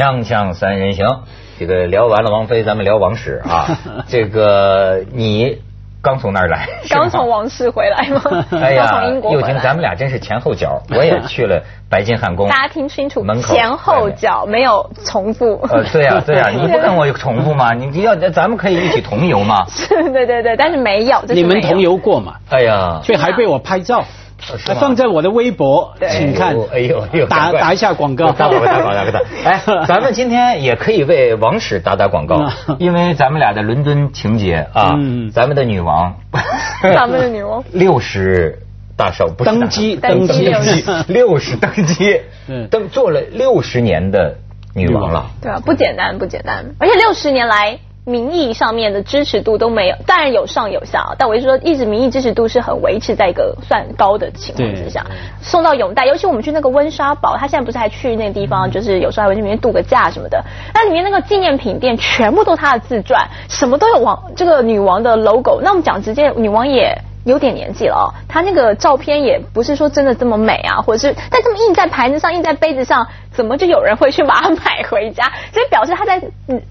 锵锵三人行，这个聊完了王菲，咱们聊王室啊。这个你刚从那儿来？刚从王室回来吗？哎呀，从英国又听咱们俩真是前后脚，我也去了白金汉宫。大家听清楚，门口前后脚没有重复。呃，对呀对呀，你不跟我重复吗？你要咱们可以一起同游吗？是，对对对，但是没有。你们同游过嘛？哎呀，所以还被我拍照。还放在我的微博，请看。哎呦哎呦，打打一下广告，打广告，打广告，打广告。哎，咱们今天也可以为王室打打广告，因为咱们俩的伦敦情节啊，咱们的女王，咱们的女王。六十大寿，登基登基。六十登基，登做了六十年的女王了。对啊，不简单不简单，而且六十年来。民意上面的支持度都没有，当然有上有下，但我是说，一直民意支持度是很维持在一个算高的情况之下。送到永代，尤其我们去那个温莎堡，他现在不是还去那个地方，就是有时候还会去里面度个假什么的。那里面那个纪念品店全部都他的自传，什么都有王这个女王的 logo。那我们讲直接，女王也。有点年纪了哦，他那个照片也不是说真的这么美啊，或者是但这么印在盘子上、印在杯子上，怎么就有人会去把它买回家？所以表示他在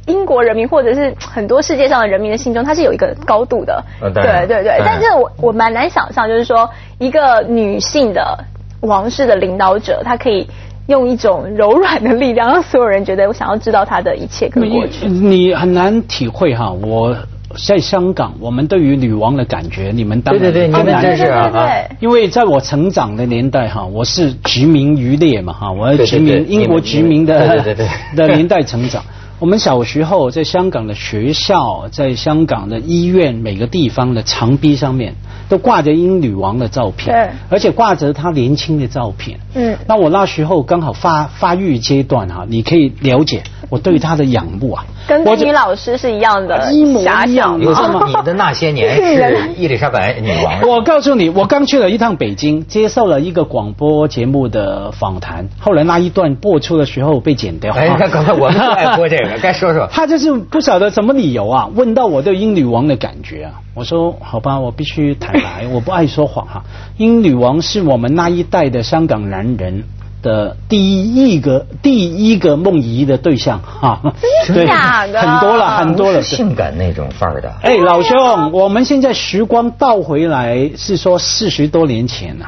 英国人民或者是很多世界上的人民的心中，他是有一个高度的。对对对，但是我我蛮难想象，就是说一个女性的王室的领导者，她可以用一种柔软的力量，让所有人觉得我想要知道她的一切跟过去。你很难体会哈，我。在香港，我们对于女王的感觉，你们当然对对对，你们真是啊！因为在我成长的年代哈，我是殖民渔猎嘛哈，我是殖民英国殖民的 的年代成长。我们小时候在香港的学校，在香港的医院，每个地方的墙壁上面都挂着英女王的照片，而且挂着她年轻的照片。嗯，那我那时候刚好发发育阶段哈，你可以了解我对他的仰慕啊。跟女老师是一样的，一模一样。有这么你的那些年是伊丽莎白女王。我告诉你，我刚去了一趟北京，接受了一个广播节目的访谈，后来那一段播出的时候被剪掉。哎，刚才我们爱播这个，该说说。他就是不晓得什么理由啊，问到我对英女王的感觉啊，我说好吧，我必须坦白，我不爱说谎哈。英女王是我们那一代的香港男人。的第一个第一个梦遗的对象哈，真假的很多了很多了，性感那种范儿的。哎，老兄，我们现在时光倒回来，是说四十多年前呐，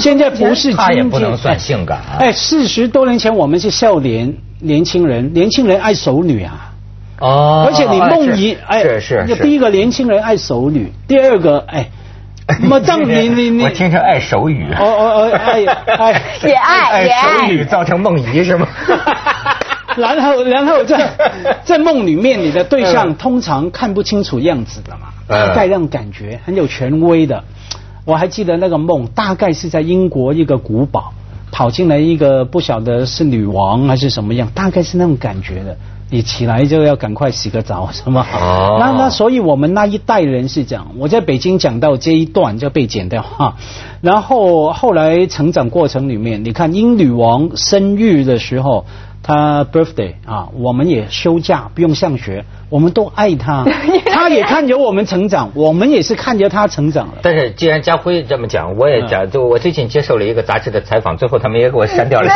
现在不是他也不能算性感。哎，四十多年前我们是少年年轻人，年轻人爱熟女啊。哦。而且你梦遗哎，是是。第一个年轻人爱熟女，第二个哎。么这么你你你，我听成爱手语。哦哦哦，爱爱也爱也爱手语造成梦遗是吗？然后然后在在梦里面，你的对象通常看不清楚样子的嘛，大概那种感觉很有权威的。我还记得那个梦，大概是在英国一个古堡跑进来一个不晓得是女王还是什么样，大概是那种感觉的。你起来就要赶快洗个澡，是吗？哦。那那所以我们那一代人是这样。我在北京讲到这一段就被剪掉哈。然后后来成长过程里面，你看英女王生育的时候。他 birthday 啊，我们也休假，不用上学，我们都爱他，他也看着我们成长，我们也是看着他成长了。但是既然家辉这么讲，我也讲，就我最近接受了一个杂志的采访，最后他们也给我删掉了。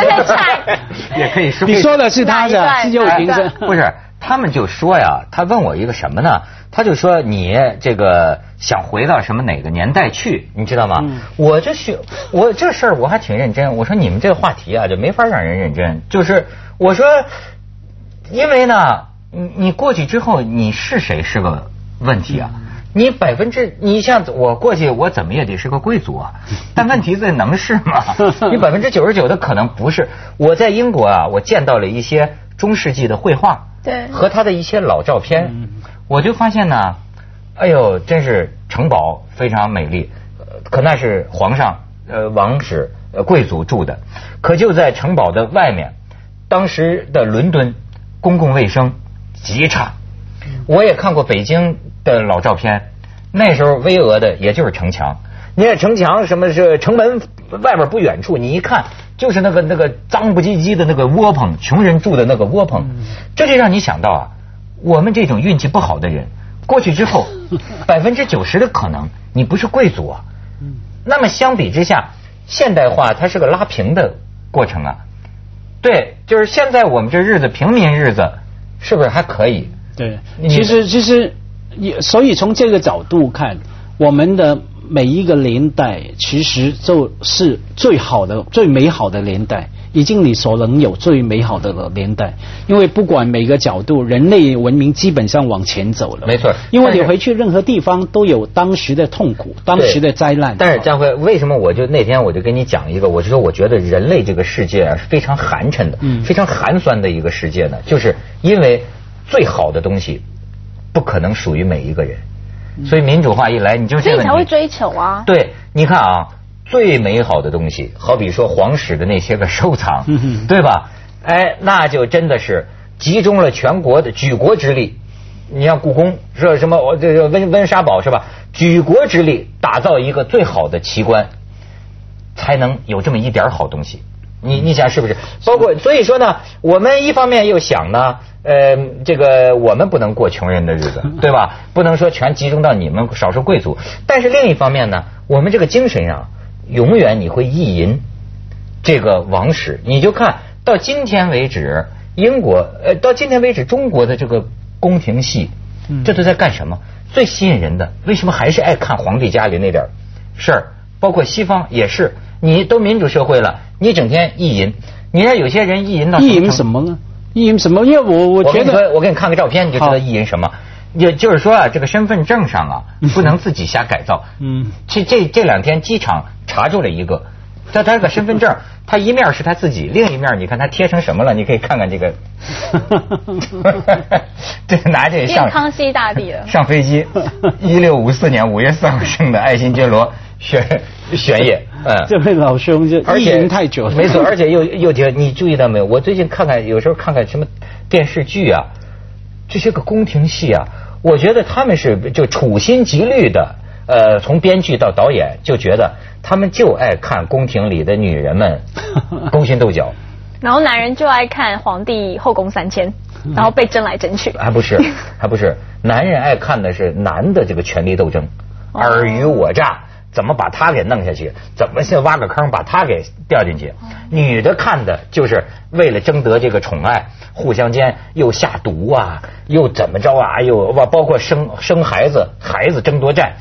也可以说，你说的是他的，是有平生，不是？他们就说呀，他问我一个什么呢？他就说你这个想回到什么哪个年代去，你知道吗？我这学我这事儿我还挺认真。我说你们这个话题啊，就没法让人认真，就是。我说，因为呢，你你过去之后你是谁是个问题啊？你百分之你像我过去我怎么也得是个贵族啊？但问题这能是吗？你百分之九十九的可能不是。我在英国啊，我见到了一些中世纪的绘画，对，和他的一些老照片，我就发现呢，哎呦，真是城堡非常美丽，可那是皇上呃王室呃贵族住的，可就在城堡的外面。当时的伦敦公共卫生极差，我也看过北京的老照片，那时候巍峨的也就是城墙，你看城墙什么是城门外边不远处，你一看就是那个那个脏不唧唧的那个窝棚，穷人住的那个窝棚，这就让你想到啊，我们这种运气不好的人过去之后，百分之九十的可能你不是贵族啊，那么相比之下，现代化它是个拉平的过程啊。对，就是现在我们这日子平民日子，是不是还可以？对，其实其实也，所以从这个角度看，我们的每一个年代其实就是最好的、最美好的年代。已经你所能有最美好的年代，因为不管每个角度，人类文明基本上往前走了。没错，因为你回去任何地方都有当时的痛苦，当时的灾难。但是江辉，为什么我就那天我就跟你讲一个，我就说我觉得人类这个世界啊是非常寒碜的，非常寒酸的一个世界呢，就是因为最好的东西不可能属于每一个人，所以民主化一来，你就所以才会追求啊。对，你看啊。最美好的东西，好比说皇室的那些个收藏，对吧？哎，那就真的是集中了全国的举国之力。你像故宫，说什么我这个温温莎堡是吧？举国之力打造一个最好的奇观，才能有这么一点好东西。你你想是不是？包括所以说呢，我们一方面又想呢，呃，这个我们不能过穷人的日子，对吧？不能说全集中到你们少数贵族。但是另一方面呢，我们这个精神上。永远你会意淫这个王室，你就看到今天为止，英国呃，到今天为止，中国的这个宫廷戏，这都在干什么？最吸引人的，为什么还是爱看皇帝家里那点事儿？包括西方也是，你都民主社会了，你整天意淫，你看有些人意淫到意淫什么呢？意淫什么？因为我我觉得，我给你看个照片，你就知道意淫什么。也就是说啊，这个身份证上啊，不能自己瞎改造。嗯，这这这两天机场查住了一个，他他这个身份证，他一面是他自己，另一面你看他贴成什么了？你可以看看这个。这拿这上康熙大帝了。上飞机，一六五四年五月四号生的爱新觉罗玄玄烨。嗯，这位老兄就意淫太久了。没错，而且又又觉你注意到没有？我最近看看，有时候看看什么电视剧啊。这些个宫廷戏啊，我觉得他们是就处心积虑的，呃，从编剧到导演就觉得他们就爱看宫廷里的女人们 勾心斗角，然后男人就爱看皇帝后宫三千，然后被争来争去。还不是，还不是，男人爱看的是男的这个权力斗争，尔虞我诈。怎么把他给弄下去？怎么先挖个坑把他给掉进去？女的看的就是为了争得这个宠爱，互相间又下毒啊，又怎么着啊？又包括生生孩子，孩子争夺战，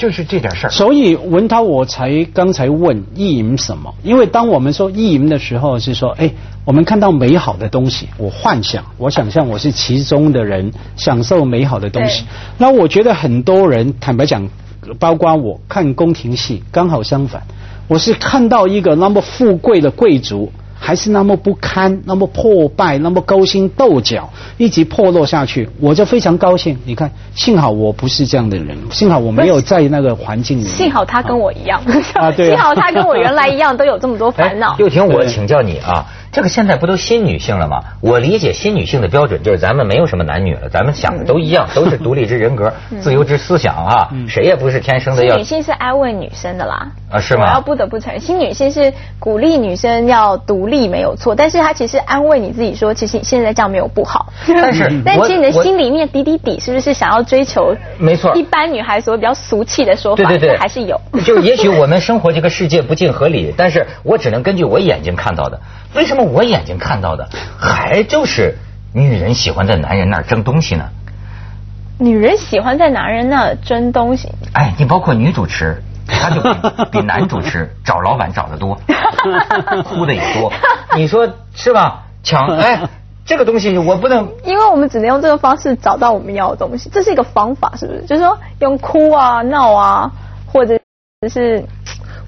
就是这点事儿。所以文涛，我才刚才问意淫什么？因为当我们说意淫的时候，是说，哎，我们看到美好的东西，我幻想，我想象我是其中的人，享受美好的东西。那我觉得很多人，坦白讲。包括我看宫廷戏，刚好相反，我是看到一个那么富贵的贵族。还是那么不堪，那么破败，那么勾心斗角，一直破落下去，我就非常高兴。你看，幸好我不是这样的人，幸好我没有在那个环境里。幸好他跟我一样，啊，对，幸好他跟我原来一样，都有这么多烦恼。又听我请教你啊，这个现在不都新女性了吗？我理解新女性的标准就是咱们没有什么男女了，咱们想的都一样，都是独立之人格、自由之思想啊，谁也不是天生的要。女性是安慰女生的啦，啊，是吗？我要不得不承认，新女性是鼓励女生要独。立没有错，但是她其实安慰你自己说，其实你现在这样没有不好。但是，但其实你的心里面底底底是不是想要追求？没错，一般女孩所比较俗气的说法，对对对，还是有。就也许 我们生活这个世界不尽合理，但是我只能根据我眼睛看到的。为什么我眼睛看到的还就是女人喜欢在男人那儿争东西呢？女人喜欢在男人那儿争东西。哎，你包括女主持。她就比比男主持 找老板找的多，哭的也多。你说是吧？抢 哎，这个东西我不能，因为我们只能用这个方式找到我们要的东西，这是一个方法，是不是？就是说用哭啊、闹啊，或者是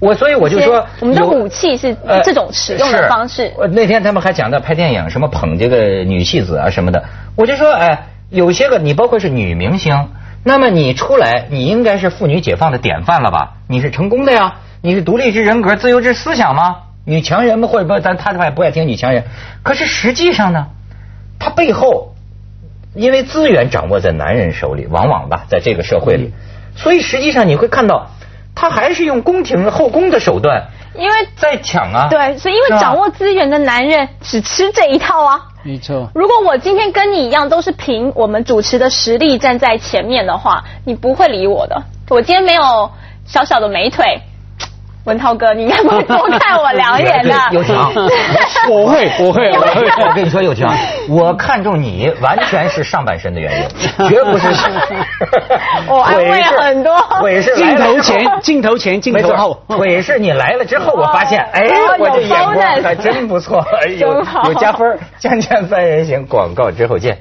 我，所以我就说，我们的武器是这种使用的方式。那天他们还讲到拍电影，什么捧这个女戏子啊什么的，我就说，哎，有些个你包括是女明星。那么你出来，你应该是妇女解放的典范了吧？你是成功的呀，你是独立之人格、自由之思想吗？女强人嘛？或者不，咱他他也不爱听女强人。可是实际上呢，他背后因为资源掌握在男人手里，往往吧，在这个社会里，所以实际上你会看到，他还是用宫廷后宫的手段，因为在抢啊。对，所以因为掌握资源的男人只吃这一套啊。没错。如果我今天跟你一样都是凭我们主持的实力站在前面的话，你不会理我的。我今天没有小小的美腿，文涛哥，你应该不会多看我两眼的。有情，我会，我会，我会。我跟你说，有情，我看中你完全是上半身的原因，绝不是。我安慰很多。腿是镜头前，镜头前，镜头后。腿是你来了之后，我发现，哎，我这眼光还真不错，有有加分。将将三人行，广告之后见。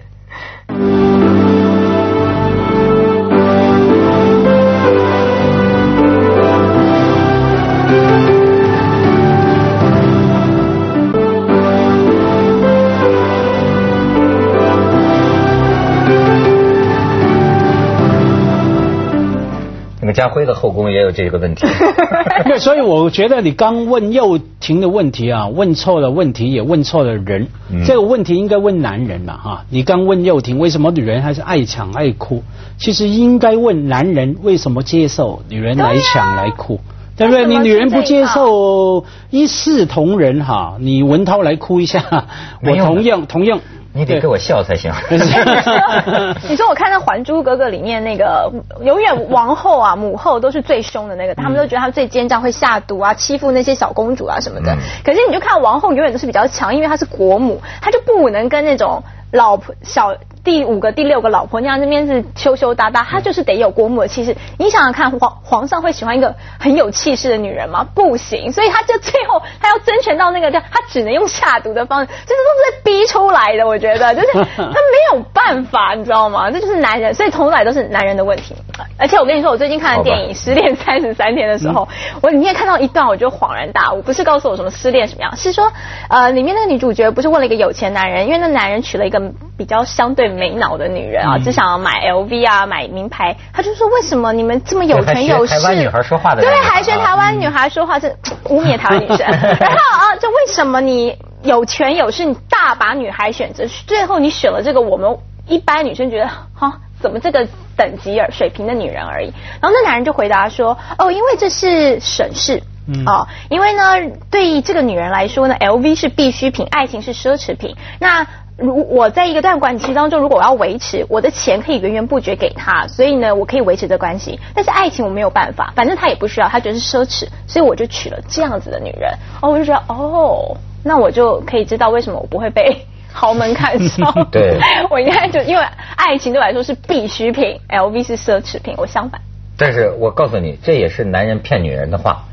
家辉的后宫也有这个问题，对，所以我觉得你刚问幼婷的问题啊，问错了问题，也问错了人。这个问题应该问男人了哈。你刚问幼婷为什么女人还是爱抢爱哭，其实应该问男人为什么接受女人来抢来哭，对不对？你女人不接受一视同仁哈，你文涛来哭一下，我同样同样。你得给我笑才行。你说我看到《还珠格格》里面那个，永远王后啊、母后都是最凶的那个，他们都觉得她最奸诈，会下毒啊，欺负那些小公主啊什么的。可是你就看王后永远都是比较强，因为她是国母，她就不能跟那种老婆小。第五个、第六个老婆娘那边是羞羞答答，她就是得有国母的气势。你想想看，皇皇上会喜欢一个很有气势的女人吗？不行，所以他就最后他要争权到那个，他只能用下毒的方式，这都是在逼出来的。我觉得 就是他没有办法，你知道吗？这就是男人，所以从来都是男人的问题。而且我跟你说，我最近看的电影《失恋三十三天》的时候，我里面看到一段，我就恍然大悟。不是告诉我什么失恋什么样，是说呃，里面那个女主角不是问了一个有钱男人，因为那男人娶了一个比较相对。没脑的女人啊，只想要买 LV 啊，买名牌。他就说：“为什么你们这么有权 有势？”台湾女孩说话的对，还学台湾女孩说话，这污蔑台湾女生。然后啊，就为什么你有权有势，你大把女孩选择，最后你选了这个我们一般女生觉得哈，怎么这个等级而水平的女人而已？然后那男人就回答说：“哦，因为这是省事。”哦，因为呢，对于这个女人来说呢，LV 是必需品，爱情是奢侈品。那如我在一个段关系当中，如果我要维持我的钱可以源源不绝给他，所以呢，我可以维持这关系。但是爱情我没有办法，反正他也不需要，他觉得是奢侈，所以我就娶了这样子的女人。哦，我就觉得哦，那我就可以知道为什么我不会被 豪门看上。对，我应该就因为爱情对我来说是必需品，LV 是奢侈品，我相反。但是我告诉你，这也是男人骗女人的话。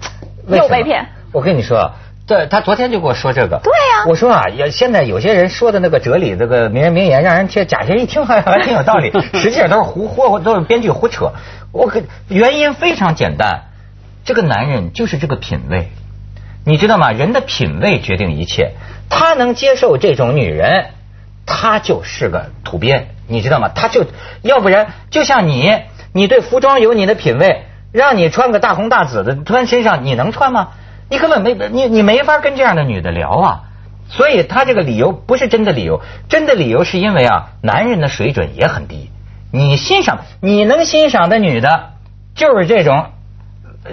又被骗。我跟你说。对他昨天就跟我说这个，对呀，我说啊，也现在有些人说的那个哲理，这个名人名言，让人听假些人一听还还挺有道理，实际上都是胡胡都是编剧胡扯。我可原因非常简单，这个男人就是这个品味，你知道吗？人的品味决定一切，他能接受这种女人，他就是个土鳖，你知道吗？他就要不然就像你，你对服装有你的品味，让你穿个大红大紫的穿身上，你能穿吗？你根本没你你没法跟这样的女的聊啊，所以他这个理由不是真的理由，真的理由是因为啊，男人的水准也很低。你欣赏你能欣赏的女的，就是这种，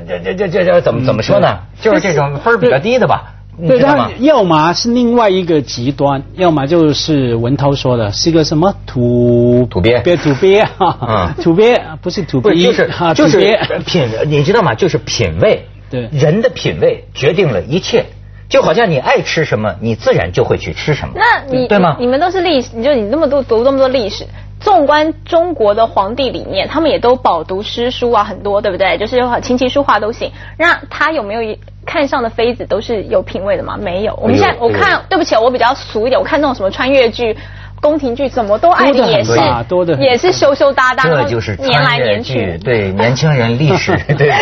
这这这这这怎么怎么说呢？就是这种分比较低的吧？对，他要么是另外一个极端，要么就是文涛说的是一个什么土土鳖，别土鳖啊，土鳖不是土鳖，就是就是品，你知道吗？就是品味。对，人的品味决定了一切，就好像你爱吃什么，你自然就会去吃什么。那你对吗？你们都是历史，你就你那么多读那么多历史，纵观中国的皇帝里面，他们也都饱读诗书啊，很多对不对？就是琴棋书画都行。那他有没有看上的妃子都是有品位的吗？没有。我们现在我看，对不起，我比较俗一点，我看那种什么穿越剧。宫廷剧怎么都爱的也是多的也是羞羞答答，这就是年来年去，对年轻人历史 对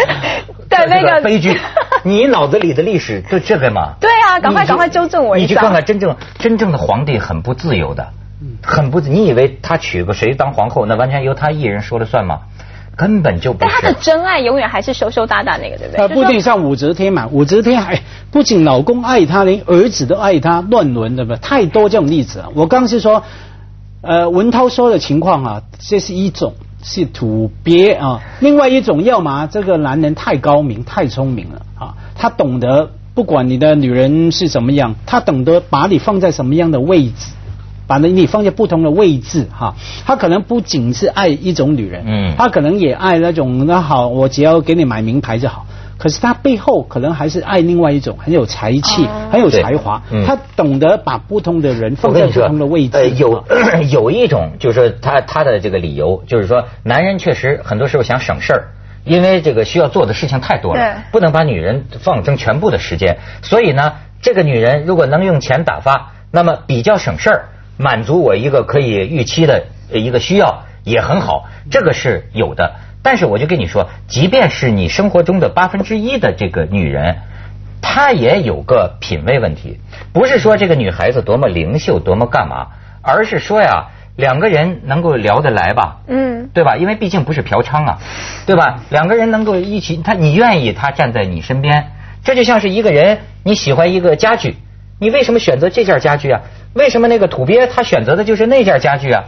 对那个悲剧，你脑子里的历史就这个嘛？对啊，赶快赶快纠正我一下。你去看看真正真正的皇帝很不自由的，很不，你以为他娶个谁当皇后，那完全由他一人说了算吗？根本就不。但他的真爱永远还是羞羞答答那个，对不对？他不一定像武则天嘛，武则天还不仅老公爱她，连儿子都爱她，乱伦对不对？太多这种例子了。我刚是说，呃，文涛说的情况啊，这是一种是土鳖啊，另外一种要么这个男人太高明、太聪明了啊，他懂得不管你的女人是怎么样，他懂得把你放在什么样的位置。把你放在不同的位置哈，他可能不仅是爱一种女人，嗯，他可能也爱那种那好，我只要给你买名牌就好。可是他背后可能还是爱另外一种，很有才气，很有才华。他懂得把不同的人放在不同的位置。呃，有 有一种就是他他的这个理由，就是说男人确实很多时候想省事儿，因为这个需要做的事情太多了，不能把女人放成全部的时间。所以呢，这个女人如果能用钱打发，那么比较省事儿，满足我一个可以预期的一个需要也很好，这个是有的。但是我就跟你说，即便是你生活中的八分之一的这个女人，她也有个品味问题。不是说这个女孩子多么灵秀，多么干嘛，而是说呀，两个人能够聊得来吧？嗯，对吧？因为毕竟不是嫖娼啊，对吧？两个人能够一起，他你愿意他站在你身边，这就像是一个人你喜欢一个家具，你为什么选择这件家具啊？为什么那个土鳖他选择的就是那件家具啊？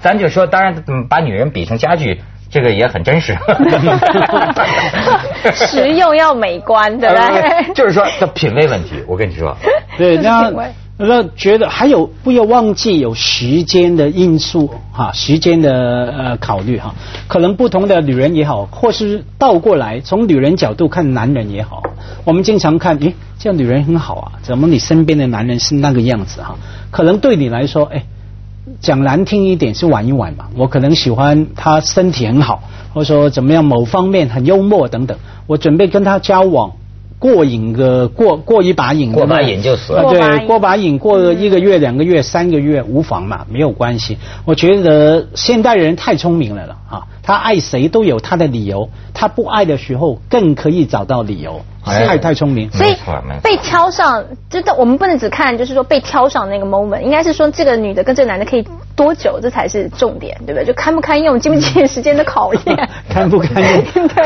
咱就说，当然把女人比成家具。这个也很真实，实用要美观，对不对？就是说，这品味问题，我跟你说，对，那那觉得还有不要忘记有时间的因素哈，时间的呃考虑哈，可能不同的女人也好，或是倒过来从女人角度看男人也好，我们经常看，诶，这样女人很好啊，怎么你身边的男人是那个样子哈？可能对你来说，哎。讲难听一点是玩一玩嘛，我可能喜欢他身体很好，或者说怎么样某方面很幽默等等，我准备跟他交往，过瘾个过过一把瘾，过把瘾就死了，对，过把瘾过一个月两个月三个月无妨嘛，没有关系。我觉得现代人太聪明了了啊，他爱谁都有他的理由，他不爱的时候更可以找到理由。太太聪明，所以被挑上，真的我们不能只看，就是说被挑上那个 moment，应该是说这个女的跟这个男的可以多久，这才是重点，对不对？就堪不堪用，经不经得时间的考验，堪不堪用，对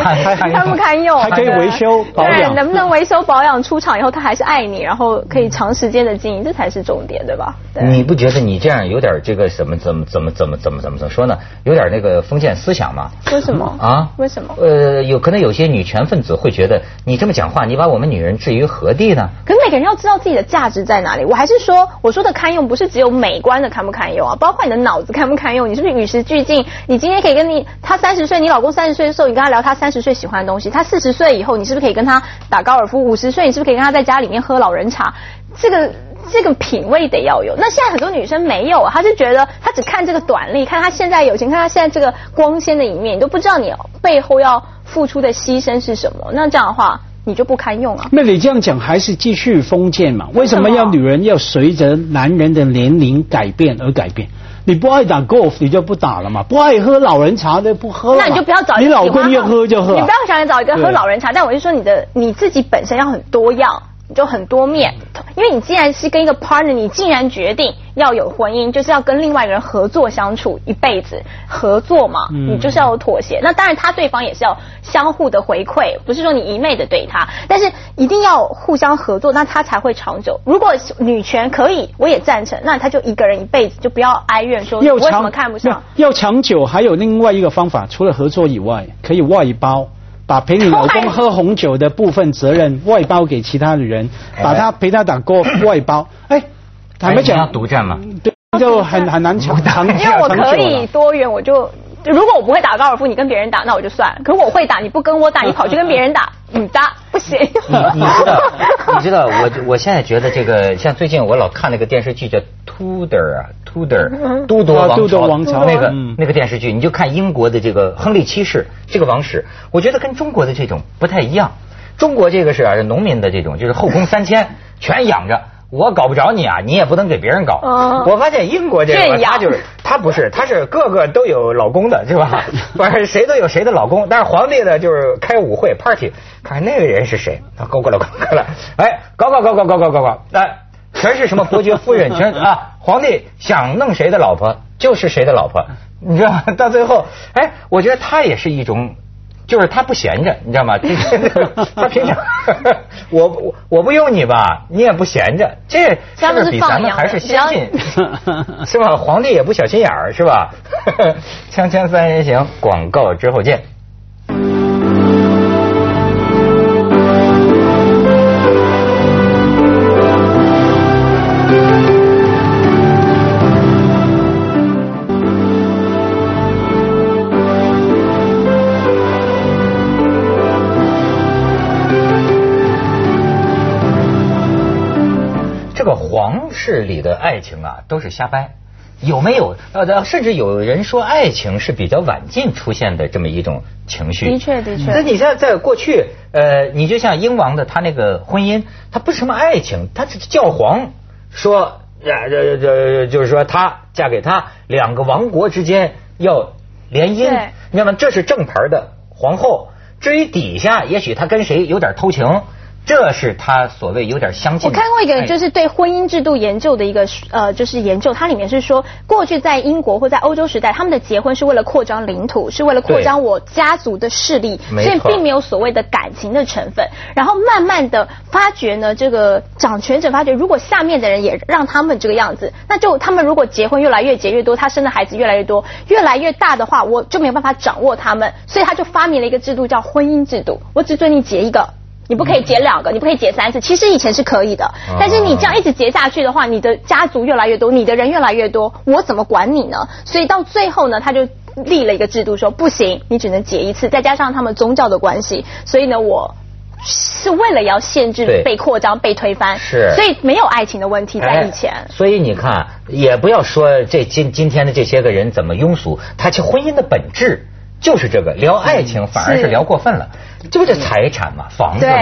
堪不堪用，还可以维修保养，对能不能维修保养？出厂以后他还是爱你，然后可以长时间的经营，这才是重点，对吧？你不觉得你这样有点这个什么怎么怎么怎么怎么怎么怎么说呢？有点那个封建思想吗？为什么啊？为什么？呃，有可能有些女权分子会觉得你这么讲。话你把我们女人置于何地呢？可是每个人要知道自己的价值在哪里。我还是说，我说的堪用不是只有美观的堪不堪用啊，包括你的脑子堪不堪用。你是不是与时俱进？你今天可以跟你他三十岁，你老公三十岁的时候，你跟他聊他三十岁喜欢的东西。他四十岁以后，你是不是可以跟他打高尔夫？五十岁，你是不是可以跟他在家里面喝老人茶？这个这个品味得要有。那现在很多女生没有，她是觉得她只看这个短利，看她现在有钱，看她现在这个光鲜的一面，你都不知道你背后要付出的牺牲是什么。那这样的话。你就不堪用啊？那你这样讲还是继续封建嘛？为什么要女人要随着男人的年龄改变而改变？你不爱打 golf，你就不打了嘛？不爱喝老人茶的不喝了。那你就不要找你老公要喝就喝。你不要想找一个喝老人茶，但我就说你的你自己本身要很多样。就很多面，因为你既然是跟一个 partner，你竟然决定要有婚姻，就是要跟另外一个人合作相处一辈子，合作嘛，你就是要有妥协。那当然，他对方也是要相互的回馈，不是说你一昧的对他，但是一定要互相合作，那他才会长久。如果女权可以，我也赞成，那他就一个人一辈子，就不要哀怨说为什么看不上。要长久，还有另外一个方法，除了合作以外，可以外包。把陪你老公喝红酒的部分责任外包给其他的人，把他陪他打过外包。哎，坦白讲，独占嘛，对，就很很难抢。因为我可以多元，我就如果我不会打高尔夫，你跟别人打，那我就算。可我会打，你不跟我打，你跑去跟别人打，你打不行。你知道，你知道，我我现在觉得这个，像最近我老看那个电视剧叫。Tudor 啊，Tudor，都铎王朝那个那个电视剧，你就看英国的这个亨利七世这个王室，我觉得跟中国的这种不太一样。中国这个是啊，农民的这种，就是后宫三千全养着，我搞不着你啊，你也不能给别人搞。我发现英国这个他就是他不是，他是个个都有老公的，是吧？不是谁都有谁的老公，但是皇帝呢就是开舞会 party，看那个人是谁，他勾过来勾过来，哎，搞搞搞搞搞搞搞搞，哎。全是什么伯爵夫人，全啊！皇帝想弄谁的老婆就是谁的老婆，你知道吗？到最后，哎，我觉得他也是一种，就是他不闲着，你知道吗？他平常我我我不用你吧，你也不闲着，这是比咱们还是先进，是吧？皇帝也不小心眼儿，是吧？锵锵三人行，广告之后见。市里的爱情啊都是瞎掰。有没有呃，甚至有人说爱情是比较晚近出现的这么一种情绪。的确，的确。那你像在过去，呃，你就像英王的他那个婚姻，他不是什么爱情，他是教皇说，这这这就是说他嫁给他，两个王国之间要联姻，那么这是正牌的皇后。至于底下，也许他跟谁有点偷情。这是他所谓有点相近。我看过一个就是对婚姻制度研究的一个呃，就是研究，它里面是说，过去在英国或在欧洲时代，他们的结婚是为了扩张领土，是为了扩张我家族的势力，所以并没有所谓的感情的成分。然后慢慢的发觉呢，这个掌权者发觉，如果下面的人也让他们这个样子，那就他们如果结婚越来越结越多，他生的孩子越来越多，越来越大的话，我就没有办法掌握他们，所以他就发明了一个制度叫婚姻制度，我只准你结一个。你不可以结两个，你不可以结三次。其实以前是可以的，但是你这样一直结下去的话，你的家族越来越多，你的人越来越多，我怎么管你呢？所以到最后呢，他就立了一个制度，说不行，你只能结一次。再加上他们宗教的关系，所以呢，我是为了要限制被扩张、被推翻，是，所以没有爱情的问题在以前。所以你看，也不要说这今今天的这些个人怎么庸俗，他其婚姻的本质。就是这个聊爱情反而是聊过分了，这不就财产嘛，房子嘛，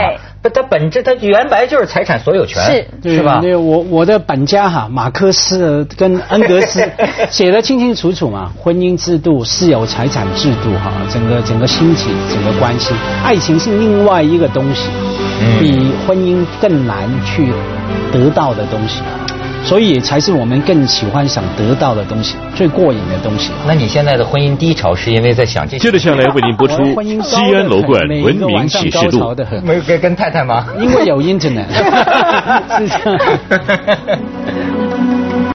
不，它本质它原白就是财产所有权，是是吧？对，我我的本家哈，马克思跟恩格斯 写的清清楚楚嘛，婚姻制度、私有财产制度哈，整个整个兴起，整个关系，爱情是另外一个东西，比婚姻更难去得到的东西。所以才是我们更喜欢想得到的东西，最过瘾的东西。那你现在的婚姻低潮是因为在想这？接着下来为您播出《西安楼冠文明启示录》。没有跟跟太太吗？因为有 internet。是这样。